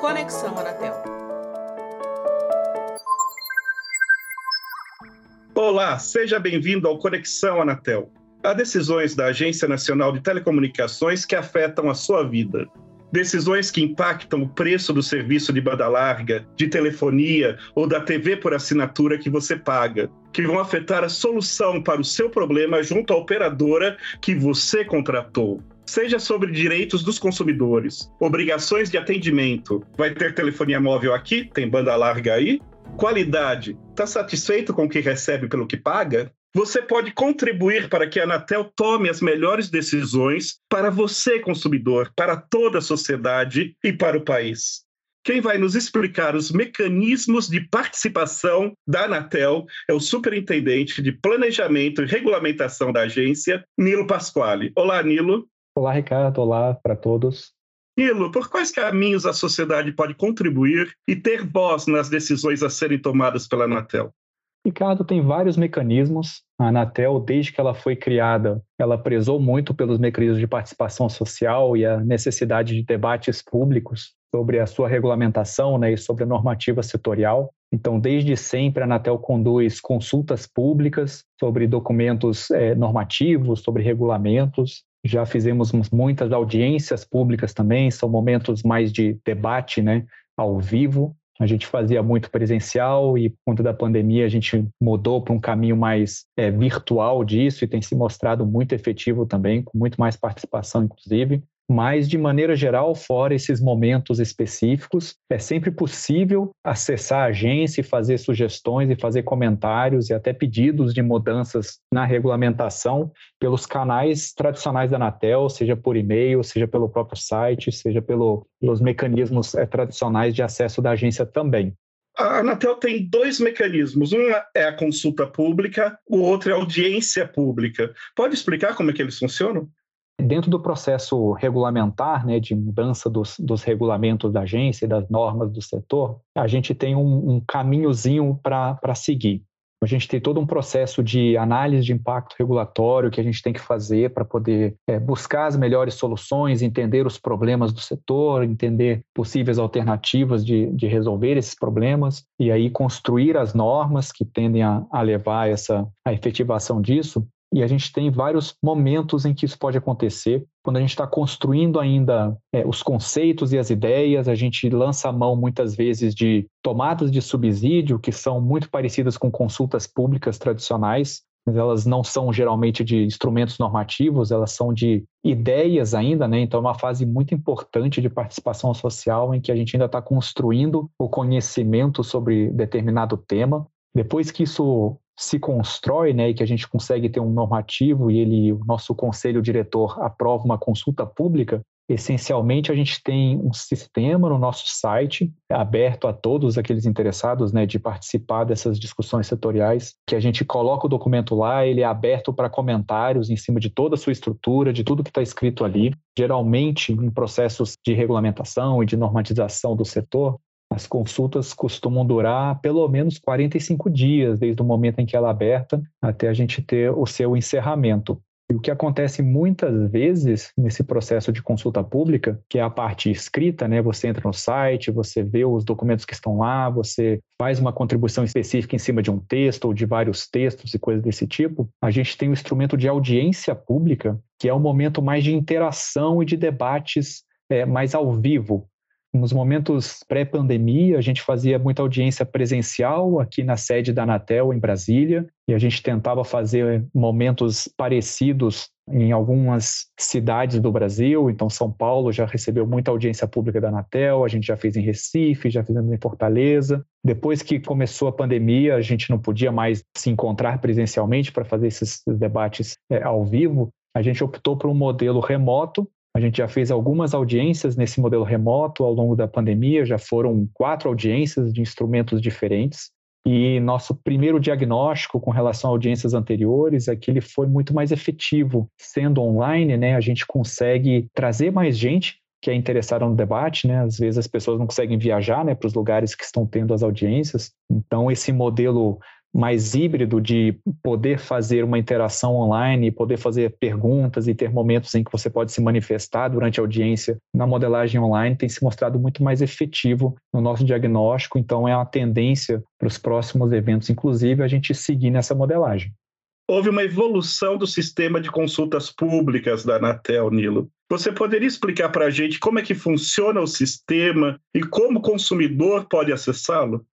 Conexão Anatel. Olá, seja bem-vindo ao Conexão Anatel. Há decisões da Agência Nacional de Telecomunicações que afetam a sua vida. Decisões que impactam o preço do serviço de banda larga, de telefonia ou da TV por assinatura que você paga, que vão afetar a solução para o seu problema junto à operadora que você contratou seja sobre direitos dos consumidores, obrigações de atendimento. Vai ter telefonia móvel aqui? Tem banda larga aí? Qualidade. Está satisfeito com o que recebe pelo que paga? Você pode contribuir para que a Anatel tome as melhores decisões para você, consumidor, para toda a sociedade e para o país. Quem vai nos explicar os mecanismos de participação da Anatel é o Superintendente de Planejamento e Regulamentação da agência, Nilo Pasquale. Olá, Nilo. Olá, Ricardo. Olá para todos. Nilo, por quais caminhos a sociedade pode contribuir e ter voz nas decisões a serem tomadas pela Anatel? Ricardo, tem vários mecanismos. A Anatel, desde que ela foi criada, ela prezou muito pelos mecanismos de participação social e a necessidade de debates públicos sobre a sua regulamentação né, e sobre a normativa setorial. Então, desde sempre, a Anatel conduz consultas públicas sobre documentos é, normativos, sobre regulamentos, já fizemos muitas audiências públicas também, são momentos mais de debate, né, ao vivo. A gente fazia muito presencial e, por conta da pandemia, a gente mudou para um caminho mais é, virtual disso e tem se mostrado muito efetivo também, com muito mais participação, inclusive mas de maneira geral, fora esses momentos específicos, é sempre possível acessar a agência e fazer sugestões e fazer comentários e até pedidos de mudanças na regulamentação pelos canais tradicionais da Anatel, seja por e-mail, seja pelo próprio site, seja pelo, pelos mecanismos é, tradicionais de acesso da agência também. A Anatel tem dois mecanismos. Um é a consulta pública, o outro é a audiência pública. Pode explicar como é que eles funcionam? Dentro do processo regulamentar, né, de mudança dos, dos regulamentos da agência e das normas do setor, a gente tem um, um caminhozinho para seguir. A gente tem todo um processo de análise de impacto regulatório que a gente tem que fazer para poder é, buscar as melhores soluções, entender os problemas do setor, entender possíveis alternativas de, de resolver esses problemas e aí construir as normas que tendem a, a levar essa, a efetivação disso. E a gente tem vários momentos em que isso pode acontecer. Quando a gente está construindo ainda é, os conceitos e as ideias, a gente lança a mão muitas vezes de tomadas de subsídio, que são muito parecidas com consultas públicas tradicionais, mas elas não são geralmente de instrumentos normativos, elas são de ideias ainda, né? Então é uma fase muito importante de participação social em que a gente ainda está construindo o conhecimento sobre determinado tema. Depois que isso se constrói, né, e que a gente consegue ter um normativo e ele, o nosso conselho diretor aprova uma consulta pública, essencialmente a gente tem um sistema no nosso site aberto a todos aqueles interessados, né, de participar dessas discussões setoriais, que a gente coloca o documento lá, ele é aberto para comentários em cima de toda a sua estrutura, de tudo que está escrito ali. Geralmente, em processos de regulamentação e de normatização do setor, as consultas costumam durar pelo menos 45 dias, desde o momento em que ela é aberta até a gente ter o seu encerramento. E o que acontece muitas vezes nesse processo de consulta pública, que é a parte escrita, né? Você entra no site, você vê os documentos que estão lá, você faz uma contribuição específica em cima de um texto ou de vários textos e coisas desse tipo. A gente tem o instrumento de audiência pública, que é o momento mais de interação e de debates é, mais ao vivo, nos momentos pré-pandemia, a gente fazia muita audiência presencial aqui na sede da Anatel, em Brasília, e a gente tentava fazer momentos parecidos em algumas cidades do Brasil. Então, São Paulo já recebeu muita audiência pública da Anatel, a gente já fez em Recife, já fizemos em Fortaleza. Depois que começou a pandemia, a gente não podia mais se encontrar presencialmente para fazer esses debates é, ao vivo. A gente optou por um modelo remoto, a gente já fez algumas audiências nesse modelo remoto ao longo da pandemia, já foram quatro audiências de instrumentos diferentes. E nosso primeiro diagnóstico com relação a audiências anteriores é que ele foi muito mais efetivo. Sendo online, né, a gente consegue trazer mais gente que é interessada no debate, né? Às vezes as pessoas não conseguem viajar, né, para os lugares que estão tendo as audiências. Então esse modelo mais híbrido de poder fazer uma interação online, poder fazer perguntas e ter momentos em que você pode se manifestar durante a audiência na modelagem online tem se mostrado muito mais efetivo no nosso diagnóstico, então é uma tendência para os próximos eventos, inclusive, a gente seguir nessa modelagem. Houve uma evolução do sistema de consultas públicas da Anatel, Nilo. Você poderia explicar para a gente como é que funciona o sistema e como o consumidor pode acessá-lo?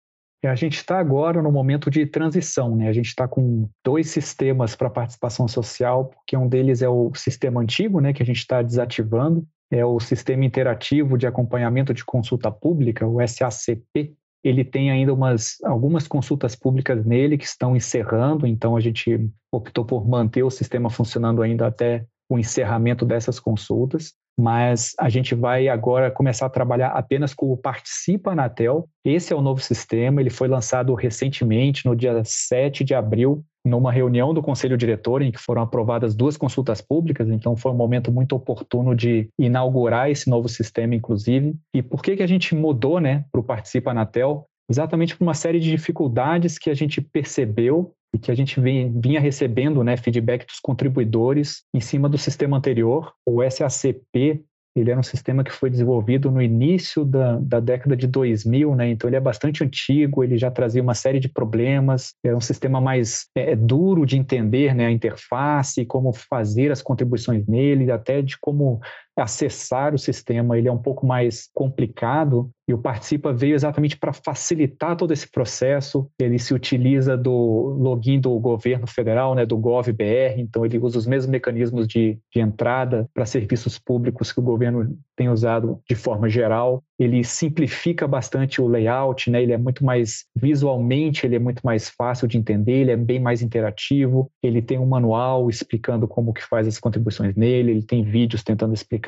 É, a gente está agora no momento de transição, né? A gente está com dois sistemas para participação social, porque um deles é o sistema antigo, né, que a gente está desativando, é o sistema interativo de acompanhamento de consulta pública, o SACP. Ele tem ainda umas, algumas consultas públicas nele que estão encerrando, então a gente optou por manter o sistema funcionando ainda até o encerramento dessas consultas mas a gente vai agora começar a trabalhar apenas com o Participa Anatel. Esse é o novo sistema, ele foi lançado recentemente, no dia 7 de abril, numa reunião do Conselho Diretor, em que foram aprovadas duas consultas públicas, então foi um momento muito oportuno de inaugurar esse novo sistema, inclusive. E por que, que a gente mudou né, para o Participa Anatel? Exatamente por uma série de dificuldades que a gente percebeu e que a gente vinha recebendo né, feedback dos contribuidores em cima do sistema anterior, o SACP, ele era um sistema que foi desenvolvido no início da, da década de 2000, né? então ele é bastante antigo, ele já trazia uma série de problemas, é um sistema mais é, é duro de entender né? a interface, como fazer as contribuições nele, até de como acessar o sistema, ele é um pouco mais complicado e o Participa veio exatamente para facilitar todo esse processo. Ele se utiliza do login do governo federal, né, do GovBR, então ele usa os mesmos mecanismos de, de entrada para serviços públicos que o governo tem usado de forma geral. Ele simplifica bastante o layout, né? ele é muito mais visualmente, ele é muito mais fácil de entender, ele é bem mais interativo, ele tem um manual explicando como que faz as contribuições nele, ele tem vídeos tentando explicar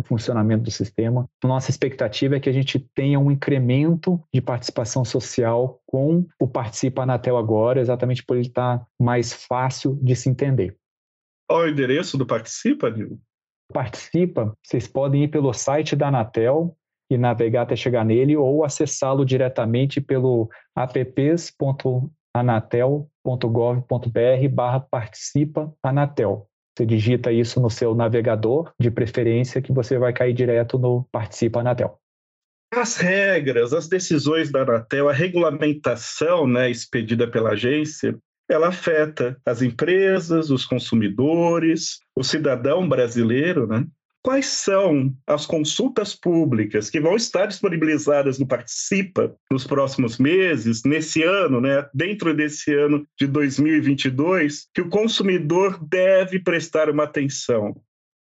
o funcionamento do sistema. Nossa expectativa é que a gente tenha um incremento de participação social com o Participa Anatel agora, exatamente por ele estar mais fácil de se entender. Qual é o endereço do Participa, Nil? Participa, vocês podem ir pelo site da Anatel e navegar até chegar nele ou acessá-lo diretamente pelo apps.anatel.gov.br barra participa Anatel. Você digita isso no seu navegador, de preferência, que você vai cair direto no Participa Anatel. As regras, as decisões da Anatel, a regulamentação né, expedida pela agência, ela afeta as empresas, os consumidores, o cidadão brasileiro, né? Quais são as consultas públicas que vão estar disponibilizadas no Participa nos próximos meses, nesse ano, né, dentro desse ano de 2022, que o consumidor deve prestar uma atenção?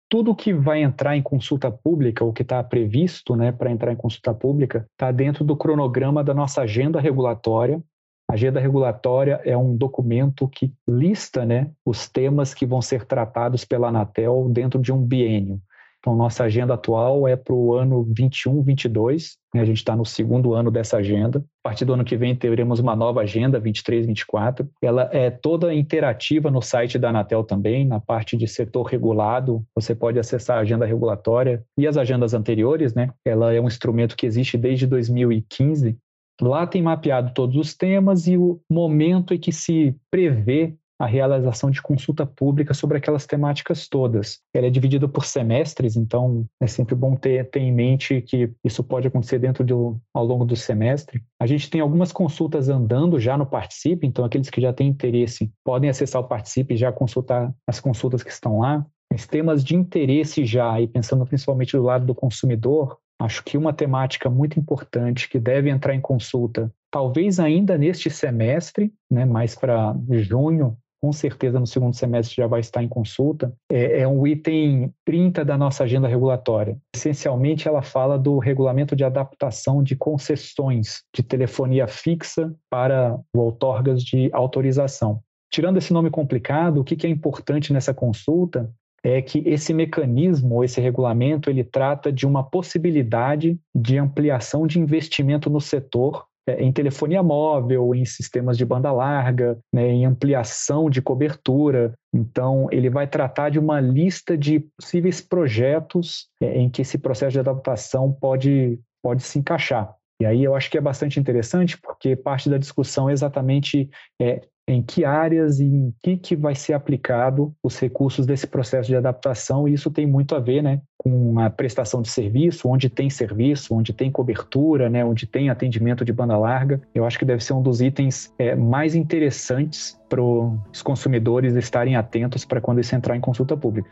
Tudo que vai entrar em consulta pública, o que está previsto né, para entrar em consulta pública, está dentro do cronograma da nossa agenda regulatória, a agenda regulatória é um documento que lista né, os temas que vão ser tratados pela Anatel dentro de um biênio. Então, nossa agenda atual é para o ano 21, 22. Né? A gente está no segundo ano dessa agenda. A partir do ano que vem teremos uma nova agenda, 23, 24. Ela é toda interativa no site da Anatel também, na parte de setor regulado. Você pode acessar a agenda regulatória e as agendas anteriores, né? Ela é um instrumento que existe desde 2015. Lá tem mapeado todos os temas e o momento em que se prevê a realização de consulta pública sobre aquelas temáticas todas. Ela é dividida por semestres, então é sempre bom ter, ter em mente que isso pode acontecer dentro do, ao longo do semestre. A gente tem algumas consultas andando já no Participe, então aqueles que já têm interesse podem acessar o Participe e já consultar as consultas que estão lá. Os temas de interesse já, e pensando principalmente do lado do consumidor, acho que uma temática muito importante que deve entrar em consulta talvez ainda neste semestre, né, mais para junho, com certeza no segundo semestre já vai estar em consulta, é, é um item 30 da nossa agenda regulatória. Essencialmente, ela fala do regulamento de adaptação de concessões de telefonia fixa para outorgas de autorização. Tirando esse nome complicado, o que é importante nessa consulta é que esse mecanismo, esse regulamento, ele trata de uma possibilidade de ampliação de investimento no setor em telefonia móvel, em sistemas de banda larga, né, em ampliação de cobertura. Então, ele vai tratar de uma lista de possíveis projetos é, em que esse processo de adaptação pode, pode se encaixar. E aí eu acho que é bastante interessante, porque parte da discussão é exatamente é, em que áreas e em que, que vai ser aplicado os recursos desse processo de adaptação, e isso tem muito a ver né, com a prestação de serviço, onde tem serviço, onde tem cobertura, né, onde tem atendimento de banda larga. Eu acho que deve ser um dos itens é, mais interessantes para os consumidores estarem atentos para quando isso entrar em consulta pública.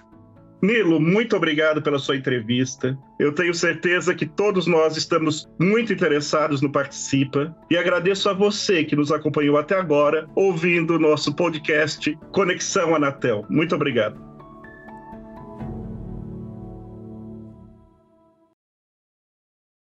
Nilo, muito obrigado pela sua entrevista. Eu tenho certeza que todos nós estamos muito interessados no Participa e agradeço a você que nos acompanhou até agora ouvindo o nosso podcast Conexão Anatel. Muito obrigado.